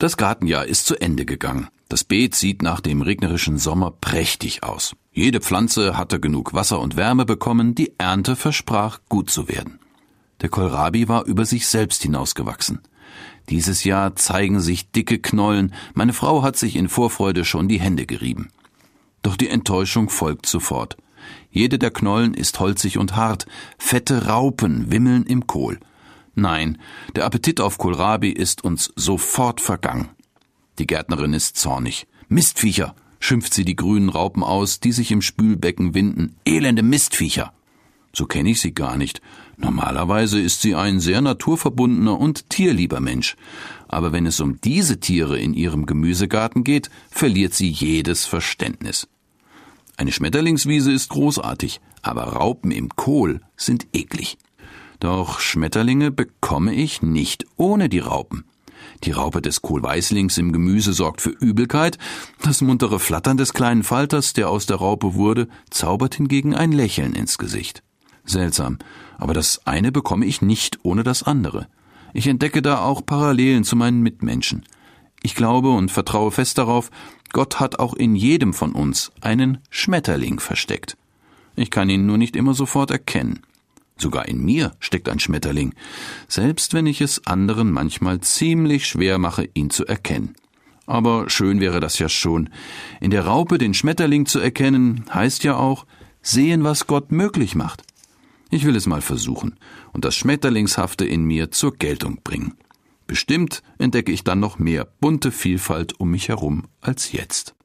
Das Gartenjahr ist zu Ende gegangen. Das Beet sieht nach dem regnerischen Sommer prächtig aus. Jede Pflanze hatte genug Wasser und Wärme bekommen, die Ernte versprach gut zu werden. Der Kohlrabi war über sich selbst hinausgewachsen. Dieses Jahr zeigen sich dicke Knollen, meine Frau hat sich in Vorfreude schon die Hände gerieben. Doch die Enttäuschung folgt sofort. Jede der Knollen ist holzig und hart, fette Raupen wimmeln im Kohl. Nein, der Appetit auf Kohlrabi ist uns sofort vergangen. Die Gärtnerin ist zornig. Mistviecher, schimpft sie die grünen Raupen aus, die sich im Spülbecken winden. Elende Mistviecher. So kenne ich sie gar nicht. Normalerweise ist sie ein sehr naturverbundener und tierlieber Mensch. Aber wenn es um diese Tiere in ihrem Gemüsegarten geht, verliert sie jedes Verständnis. Eine Schmetterlingswiese ist großartig, aber Raupen im Kohl sind eklig. Doch Schmetterlinge bekomme ich nicht ohne die Raupen. Die Raupe des Kohlweißlings im Gemüse sorgt für Übelkeit, das muntere Flattern des kleinen Falters, der aus der Raupe wurde, zaubert hingegen ein Lächeln ins Gesicht. Seltsam, aber das eine bekomme ich nicht ohne das andere. Ich entdecke da auch Parallelen zu meinen Mitmenschen. Ich glaube und vertraue fest darauf, Gott hat auch in jedem von uns einen Schmetterling versteckt. Ich kann ihn nur nicht immer sofort erkennen. Sogar in mir steckt ein Schmetterling, selbst wenn ich es anderen manchmal ziemlich schwer mache, ihn zu erkennen. Aber schön wäre das ja schon. In der Raupe den Schmetterling zu erkennen, heißt ja auch sehen, was Gott möglich macht. Ich will es mal versuchen und das Schmetterlingshafte in mir zur Geltung bringen. Bestimmt entdecke ich dann noch mehr bunte Vielfalt um mich herum als jetzt.